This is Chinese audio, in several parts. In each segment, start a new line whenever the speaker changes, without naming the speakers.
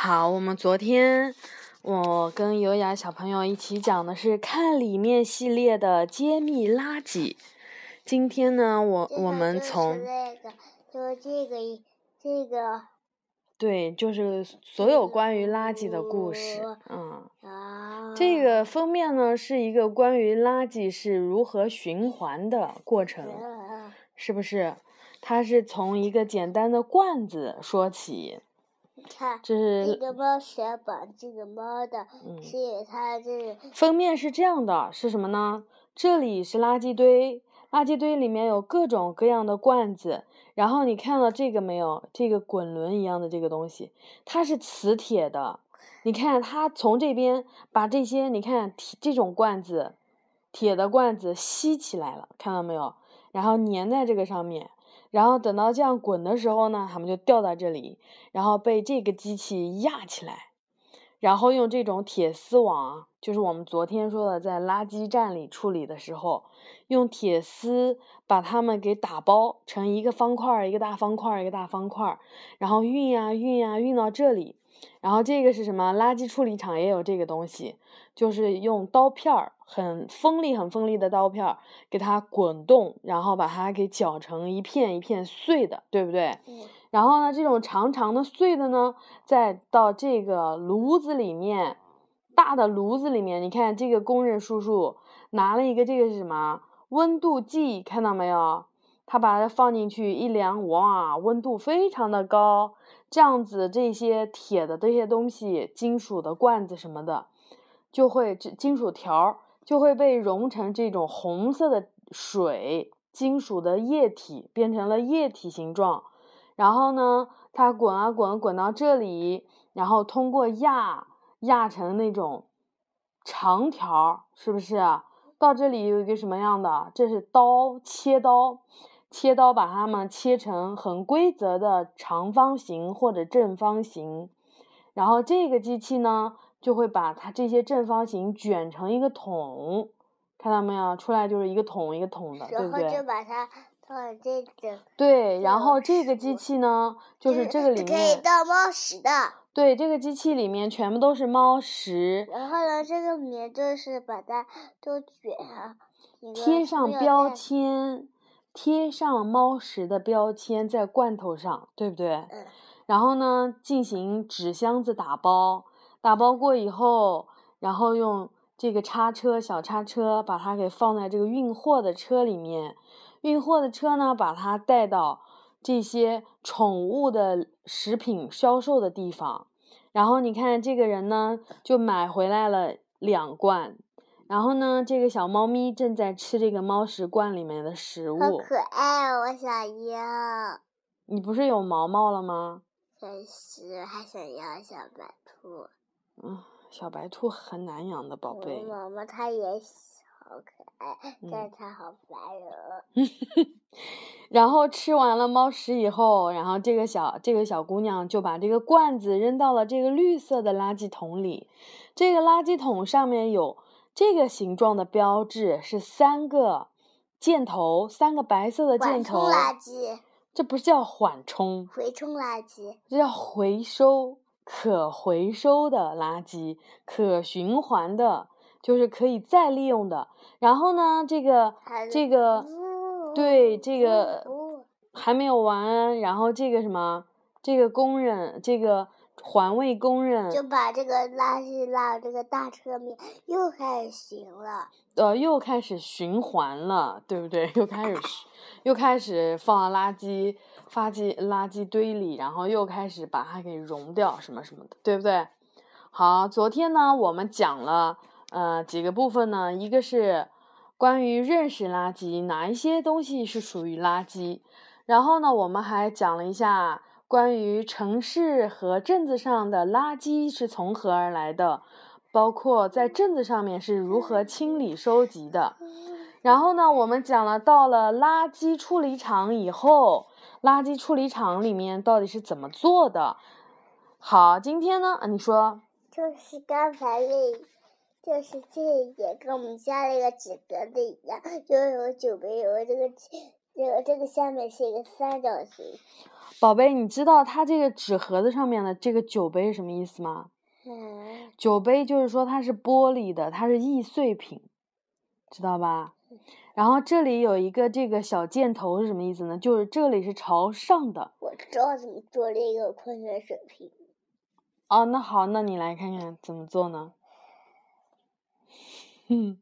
好，我们昨天我跟优雅小朋友一起讲的是看里面系列的揭秘垃圾。今天呢，我我们从
那个，就这个这个。
对，就是所有关于垃圾的故事，嗯。这个封面呢是一个关于垃圾是如何循环的过程，是不是？它是从一个简单的罐子说起。
看，
这是
这个猫想把这个猫的，是它这
封面是这样的，是什么呢？这里是垃圾堆，垃圾堆里面有各种各样的罐子。然后你看到这个没有？这个滚轮一样的这个东西，它是磁铁的。你看，它从这边把这些，你看铁这种罐子，铁的罐子吸起来了，看到没有？然后粘在这个上面。然后等到这样滚的时候呢，它们就掉到这里，然后被这个机器压起来，然后用这种铁丝网，就是我们昨天说的在垃圾站里处理的时候，用铁丝把它们给打包成一个方块儿，一个大方块儿，一个大方块儿，然后运呀运呀运到这里。然后这个是什么？垃圾处理厂也有这个东西，就是用刀片儿，很锋利、很锋利的刀片儿，给它滚动，然后把它给搅成一片一片碎的，对不对？然后呢，这种长长的碎的呢，再到这个炉子里面，大的炉子里面，你看这个工人叔叔拿了一个，这个是什么？温度计，看到没有？他把它放进去一量，哇，温度非常的高。这样子，这些铁的这些东西，金属的罐子什么的，就会这金属条就会被融成这种红色的水，金属的液体变成了液体形状。然后呢，它滚啊滚，滚到这里，然后通过压压成那种长条，是不是？到这里有一个什么样的？这是刀，切刀。切刀把它们切成很规则的长方形或者正方形，然后这个机器呢就会把它这些正方形卷成一个桶，看到没有？出来就是一个桶一个桶的，对不对？
然后就把它放这个。
对，然后这个机器呢，就是这个里面
可以倒猫屎的。
对，这个机器里面全部都是猫食。
然后呢，这个里面就是把它都卷上，
贴上标签。贴上猫食的标签在罐头上，对不对？然后呢，进行纸箱子打包，打包过以后，然后用这个叉车小叉车把它给放在这个运货的车里面，运货的车呢把它带到这些宠物的食品销售的地方，然后你看这个人呢就买回来了两罐。然后呢，这个小猫咪正在吃这个猫食罐里面的食物，
好可爱哦！我想要。
你不是有毛毛了吗？
但是还想要小白兔。
嗯，小白兔很难养的宝贝。
妈妈它也好可爱，但是它好烦人。
然后吃完了猫食以后，然后这个小这个小姑娘就把这个罐子扔到了这个绿色的垃圾桶里。这个垃圾桶上面有。这个形状的标志是三个箭头，三个白色的箭头。
垃圾。
这不是叫缓冲？
回冲垃圾。
这叫回收，可回收的垃圾，可循环的，就是可以再利用的。然后呢，这个这个，对这个还没有完。然后这个什么，这个工人，这个。环卫工人
就把这个垃圾拉这个大车面，又开始行了。
呃，又开始循环了，对不对？又开始，又开始放垃圾，垃圾垃圾堆里，然后又开始把它给融掉，什么什么的，对不对？好，昨天呢，我们讲了呃几个部分呢，一个是关于认识垃圾，哪一些东西是属于垃圾，然后呢，我们还讲了一下。关于城市和镇子上的垃圾是从何而来的，包括在镇子上面是如何清理收集的。然后呢，我们讲了到了垃圾处理厂以后，垃圾处理厂里面到底是怎么做的？好，今天呢，你说，
就是刚才那，就是这一点跟我们家那个纸格子一样，就有九杯有，这个这个这个下面是一个三角形。
宝贝，你知道它这个纸盒子上面的这个酒杯是什么意思吗？
嗯，
酒杯就是说它是玻璃的，它是易碎品，知道吧？然后这里有一个这个小箭头是什么意思呢？就是这里是朝上的。
我知道怎么做这个矿泉水瓶。
哦，那好，那你来看看怎么做呢？嗯，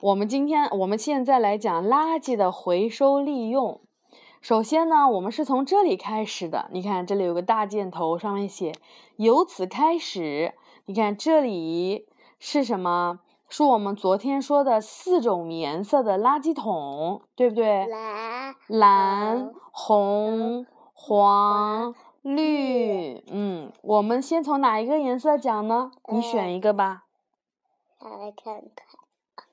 我们今天我们现在来讲垃圾的回收利用。首先呢，我们是从这里开始的。你看，这里有个大箭头，上面写“由此开始”。你看这里是什么？是我们昨天说的四种颜色的垃圾桶，对不对？
蓝、
蓝、红、黄、绿。嗯，我们先从哪一个颜色讲呢？你选一个吧。
来看看。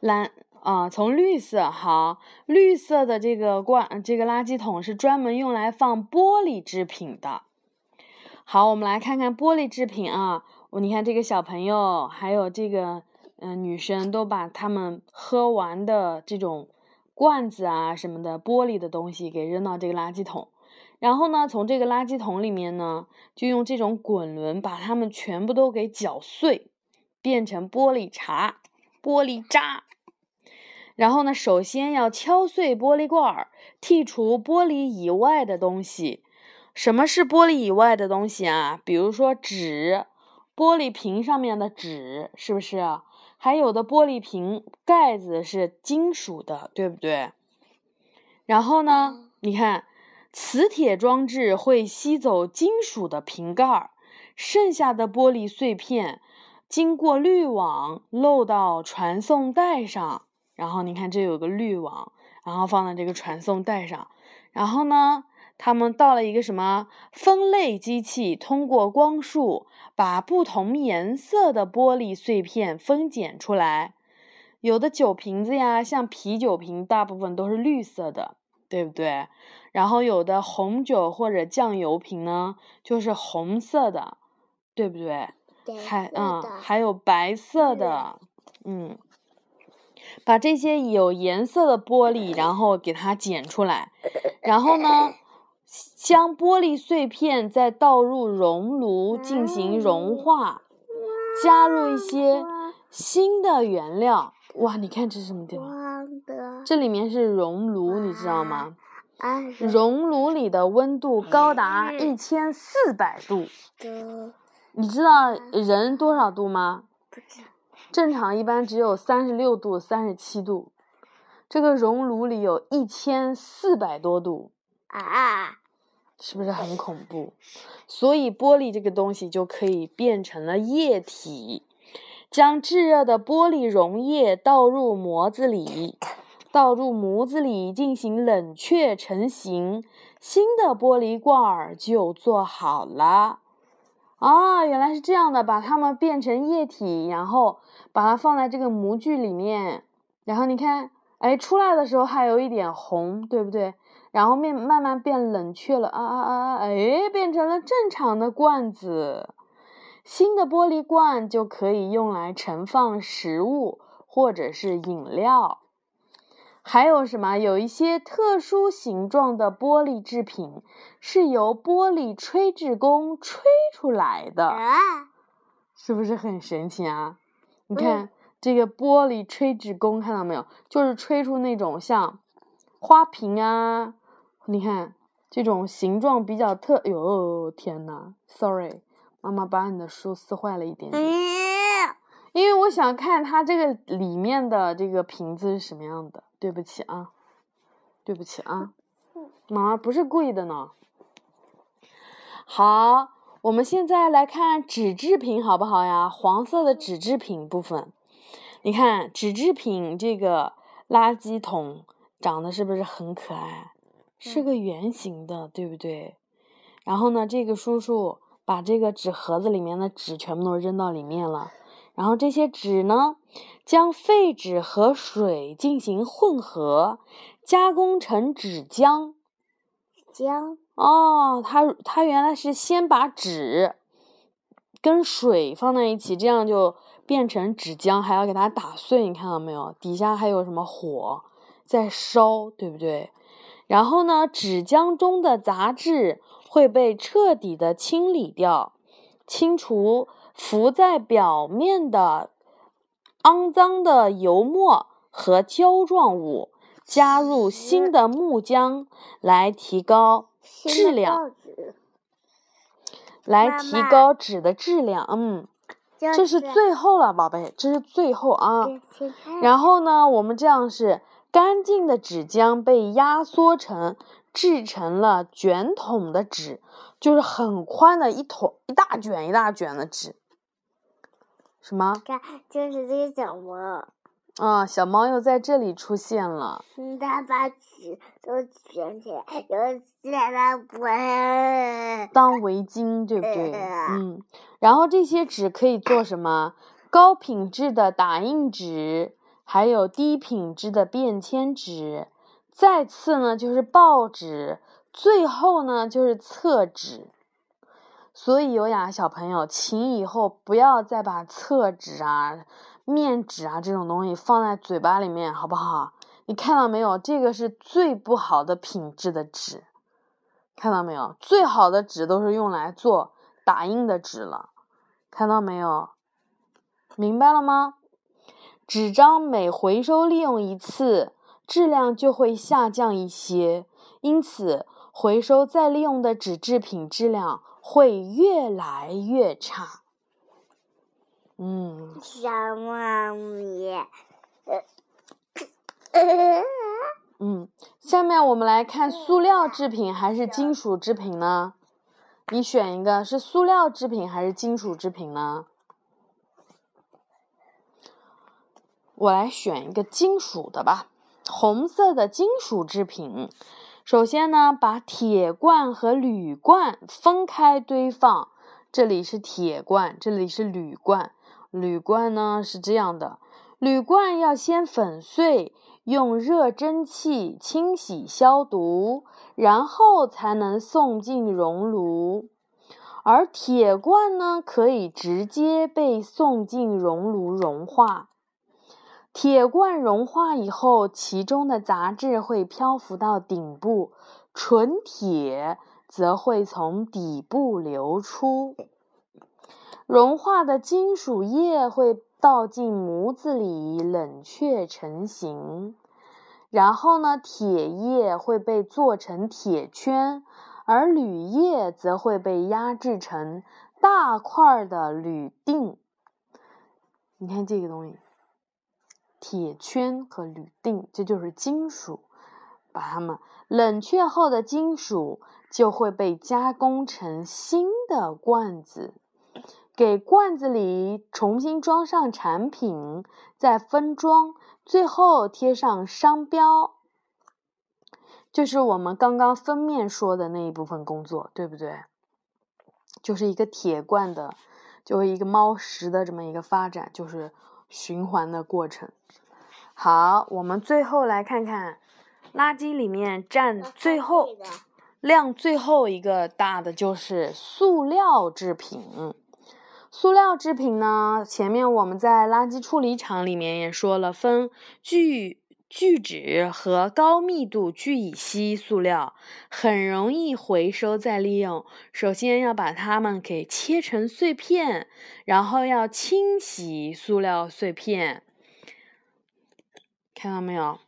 蓝。啊，从绿色好，绿色的这个罐，这个垃圾桶是专门用来放玻璃制品的。好，我们来看看玻璃制品啊。我你看这个小朋友，还有这个嗯女生，都把他们喝完的这种罐子啊什么的玻璃的东西给扔到这个垃圾桶。然后呢，从这个垃圾桶里面呢，就用这种滚轮把它们全部都给搅碎，变成玻璃碴、玻璃渣。然后呢，首先要敲碎玻璃罐儿，剔除玻璃以外的东西。什么是玻璃以外的东西啊？比如说纸，玻璃瓶上面的纸，是不是？还有的玻璃瓶盖子是金属的，对不对？然后呢，你看，磁铁装置会吸走金属的瓶盖儿，剩下的玻璃碎片经过滤网漏到传送带上。然后你看，这有个滤网，然后放在这个传送带上。然后呢，他们到了一个什么分类机器，通过光束把不同颜色的玻璃碎片分拣出来。有的酒瓶子呀，像啤酒瓶，大部分都是绿色的，对不对？然后有的红酒或者酱油瓶呢，就是红色的，对不对？还嗯，还有白色的，嗯。把这些有颜色的玻璃，然后给它剪出来，然后呢，将玻璃碎片再倒入熔炉进行融化，加入一些新的原料。哇，你看这是什么地方？这里面是熔炉，你知道吗？熔炉里的温度高达一千四百度。你知道人多少度吗？正常一般只有三十六度、三十七度，这个熔炉里有一千四百多度
啊，
是不是很恐怖？所以玻璃这个东西就可以变成了液体，将炙热的玻璃溶液倒入模子里，倒入模子里进行冷却成型，新的玻璃罐儿就做好了。啊，原来是这样的，把它们变成液体，然后把它放在这个模具里面，然后你看，哎，出来的时候还有一点红，对不对？然后面慢慢变冷却了，啊啊啊，哎，变成了正常的罐子，新的玻璃罐就可以用来盛放食物或者是饮料。还有什么？有一些特殊形状的玻璃制品是由玻璃吹制工吹出来的，是不是很神奇啊？你看这个玻璃吹制工，看到没有？就是吹出那种像花瓶啊，你看这种形状比较特。哟，天呐 s o r r y 妈妈把你的书撕坏了一点点，因为我想看它这个里面的这个瓶子是什么样的。对不起啊，对不起啊，妈妈不是故意的呢。好，我们现在来看纸制品好不好呀？黄色的纸制品部分，你看纸制品这个垃圾桶长得是不是很可爱？是个圆形的，对不对？然后呢，这个叔叔把这个纸盒子里面的纸全部都扔到里面了。然后这些纸呢，将废纸和水进行混合，加工成纸浆。
浆
哦，它它原来是先把纸跟水放在一起，这样就变成纸浆，还要给它打碎。你看到没有？底下还有什么火在烧，对不对？然后呢，纸浆中的杂质会被彻底的清理掉，清除浮在表面的肮脏的油墨和胶状物，加入新的木浆来提高质量，来提高纸的质量。嗯，这是最后了，宝贝，这是最后啊。然后呢，我们这样是。干净的纸浆被压缩成制成了卷筒的纸，就是很宽的一桶一大卷一大卷的纸。什么？
看，就是这个小猫。
啊，小猫又在这里出现了。
嗯，它把纸都卷起来，又系在它脖
当 围巾，对不对？嗯。然后这些纸可以做什么？高品质的打印纸。还有低品质的便签纸，再次呢就是报纸，最后呢就是厕纸。所以优雅小朋友，请以后不要再把厕纸啊、面纸啊这种东西放在嘴巴里面，好不好？你看到没有？这个是最不好的品质的纸，看到没有？最好的纸都是用来做打印的纸了，看到没有？明白了吗？纸张每回收利用一次，质量就会下降一些，因此回收再利用的纸制品质量会越来越差。嗯，
小猫咪，
嗯，下面我们来看塑料制品还是金属制品呢？你选一个，是塑料制品还是金属制品呢？我来选一个金属的吧，红色的金属制品。首先呢，把铁罐和铝罐分开堆放。这里是铁罐，这里是铝罐。铝罐呢是这样的，铝罐要先粉碎，用热蒸汽清洗消毒，然后才能送进熔炉。而铁罐呢，可以直接被送进熔炉融化。铁罐融化以后，其中的杂质会漂浮到顶部，纯铁则会从底部流出。融化的金属液会倒进模子里冷却成型，然后呢，铁液会被做成铁圈，而铝液则会被压制成大块的铝锭。你看这个东西。铁圈和铝锭，这就是金属。把它们冷却后的金属就会被加工成新的罐子，给罐子里重新装上产品，再分装，最后贴上商标。就是我们刚刚封面说的那一部分工作，对不对？就是一个铁罐的，就是一个猫食的这么一个发展，就是循环的过程。好，我们最后来看看，垃圾里面占最后量最后一个大的就是塑料制品。塑料制品呢，前面我们在垃圾处理厂里面也说了，分聚聚酯和高密度聚乙烯塑料，很容易回收再利用。首先要把它们给切成碎片，然后要清洗塑料碎片。看到没有？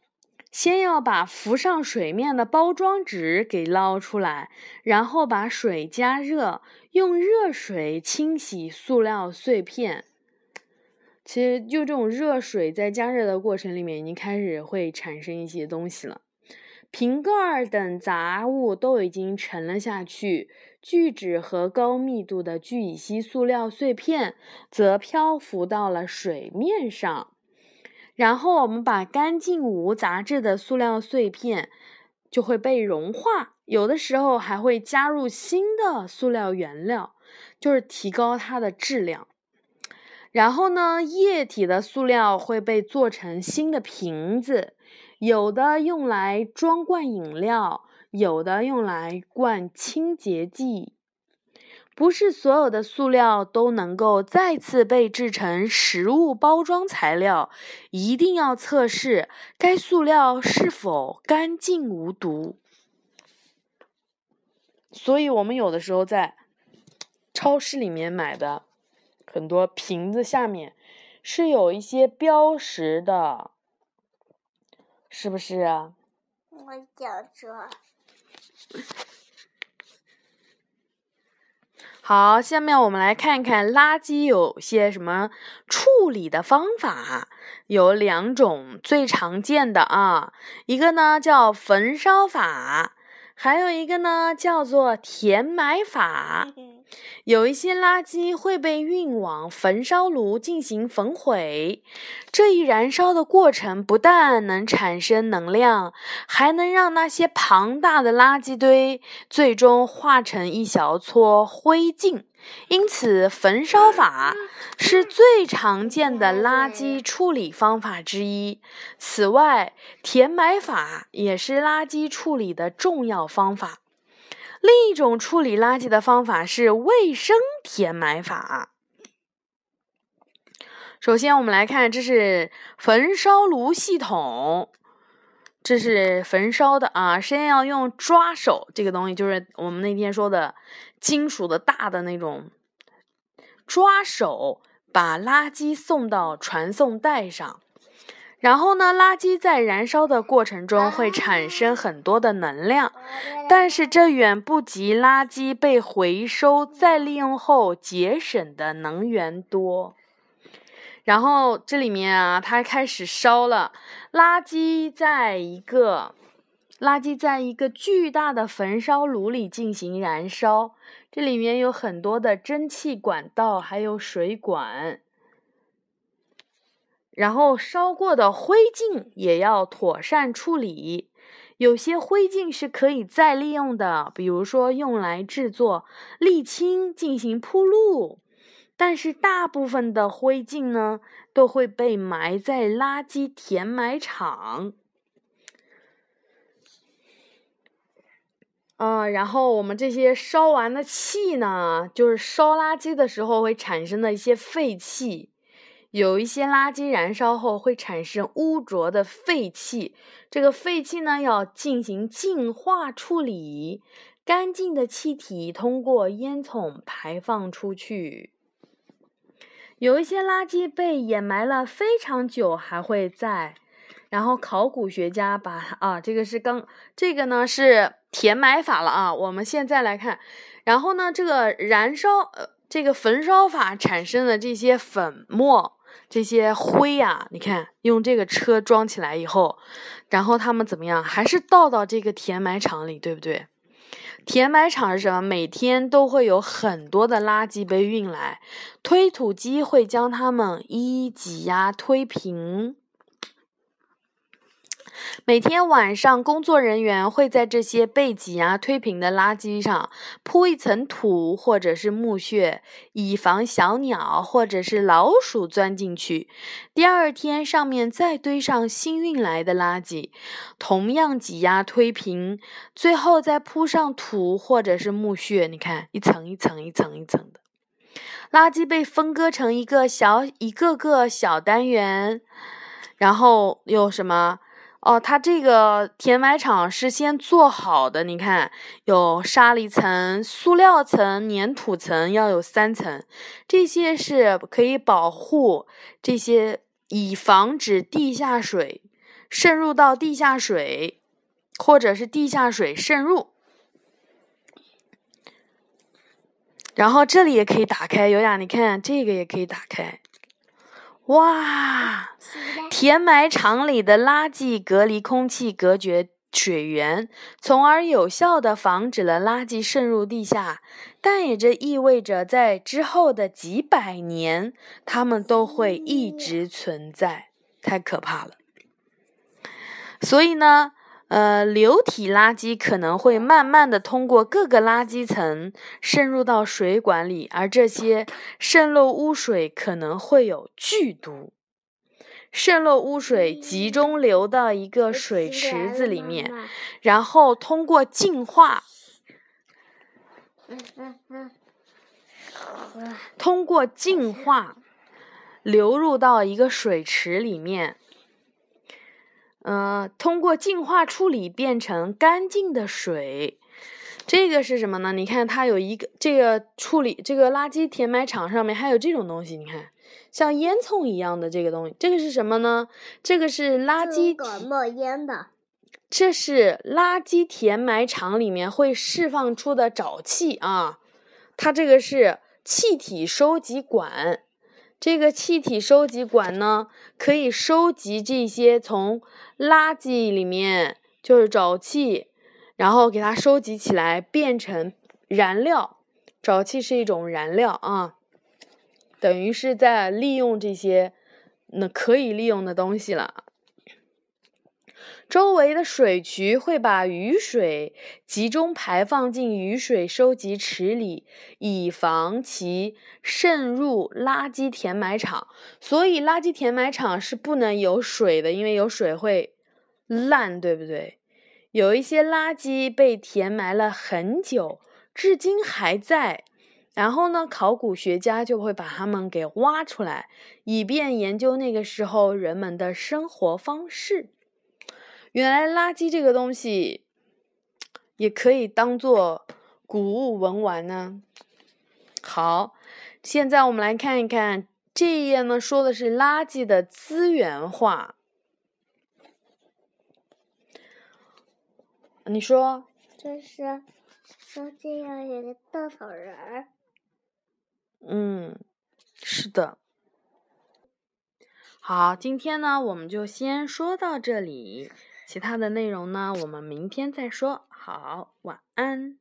先要把浮上水面的包装纸给捞出来，然后把水加热，用热水清洗塑料碎片。其实，就这种热水在加热的过程里面，已经开始会产生一些东西了。瓶盖等杂物都已经沉了下去，聚酯和高密度的聚乙烯塑料碎片则漂浮到了水面上。然后我们把干净无杂质的塑料碎片就会被融化，有的时候还会加入新的塑料原料，就是提高它的质量。然后呢，液体的塑料会被做成新的瓶子，有的用来装罐饮料，有的用来灌清洁剂。不是所有的塑料都能够再次被制成食物包装材料，一定要测试该塑料是否干净无毒。所以我们有的时候在超市里面买的很多瓶子下面是有一些标识的，是不是啊？
我想说。
好，下面我们来看看垃圾有些什么处理的方法，有两种最常见的啊，一个呢叫焚烧法，还有一个呢叫做填埋法。有一些垃圾会被运往焚烧炉进行焚毁，这一燃烧的过程不但能产生能量，还能让那些庞大的垃圾堆最终化成一小撮灰烬。因此，焚烧法是最常见的垃圾处理方法之一。此外，填埋法也是垃圾处理的重要方法。另一种处理垃圾的方法是卫生填埋法。首先，我们来看，这是焚烧炉系统，这是焚烧的啊。先要用抓手，这个东西就是我们那天说的金属的大的那种抓手，把垃圾送到传送带上。然后呢，垃圾在燃烧的过程中会产生很多的能量，但是这远不及垃圾被回收再利用后节省的能源多。然后这里面啊，它开始烧了，垃圾在一个垃圾在一个巨大的焚烧炉里进行燃烧，这里面有很多的蒸汽管道，还有水管。然后烧过的灰烬也要妥善处理，有些灰烬是可以再利用的，比如说用来制作沥青进行铺路。但是大部分的灰烬呢，都会被埋在垃圾填埋场。嗯，然后我们这些烧完的气呢，就是烧垃圾的时候会产生的一些废气。有一些垃圾燃烧后会产生污浊的废气，这个废气呢要进行净化处理，干净的气体通过烟囱排放出去。有一些垃圾被掩埋了非常久还会在，然后考古学家把啊，这个是刚这个呢是填埋法了啊，我们现在来看，然后呢这个燃烧呃这个焚烧法产生的这些粉末。这些灰呀，你看，用这个车装起来以后，然后他们怎么样？还是倒到这个填埋场里，对不对？填埋场是什么？每天都会有很多的垃圾被运来，推土机会将它们一一挤压推平。每天晚上，工作人员会在这些被挤压推平的垃圾上铺一层土或者是木屑，以防小鸟或者是老鼠钻进去。第二天，上面再堆上新运来的垃圾，同样挤压推平，最后再铺上土或者是木屑。你看，一层一层一层一层的垃圾被分割成一个小一个个小单元，然后有什么？哦，它这个填埋场是先做好的，你看有沙粒层、塑料层、粘土层，要有三层，这些是可以保护这些，以防止地下水渗入到地下水，或者是地下水渗入。然后这里也可以打开，有雅，你看这个也可以打开。哇！填埋场里的垃圾隔离空气，隔绝水源，从而有效的防止了垃圾渗入地下。但也这意味着，在之后的几百年，它们都会一直存在，太可怕了。所以呢？呃，流体垃圾可能会慢慢的通过各个垃圾层渗入到水管里，而这些渗漏污水可能会有剧毒。渗漏污水集中流到一个水池子里面，然后通过净化，通过净化流入到一个水池里面。嗯，通过净化处理变成干净的水，这个是什么呢？你看，它有一个这个处理这个垃圾填埋场上面还有这种东西，你看，像烟囱一样的这个东西，这个是什么呢？这个是垃圾
个冒烟的。
这是垃圾填埋场里面会释放出的沼气啊，它这个是气体收集管。这个气体收集管呢，可以收集这些从垃圾里面就是沼气，然后给它收集起来变成燃料。沼气是一种燃料啊，等于是在利用这些那可以利用的东西了。周围的水渠会把雨水集中排放进雨水收集池里，以防其渗入垃圾填埋场。所以，垃圾填埋场是不能有水的，因为有水会烂，对不对？有一些垃圾被填埋了很久，至今还在。然后呢，考古学家就会把它们给挖出来，以便研究那个时候人们的生活方式。原来垃圾这个东西也可以当做古物文玩呢。好，现在我们来看一看这一页呢，说的是垃圾的资源化。你说？
这是说这样有个稻草人儿。
嗯，是的。好，今天呢，我们就先说到这里。其他的内容呢，我们明天再说。好，晚安。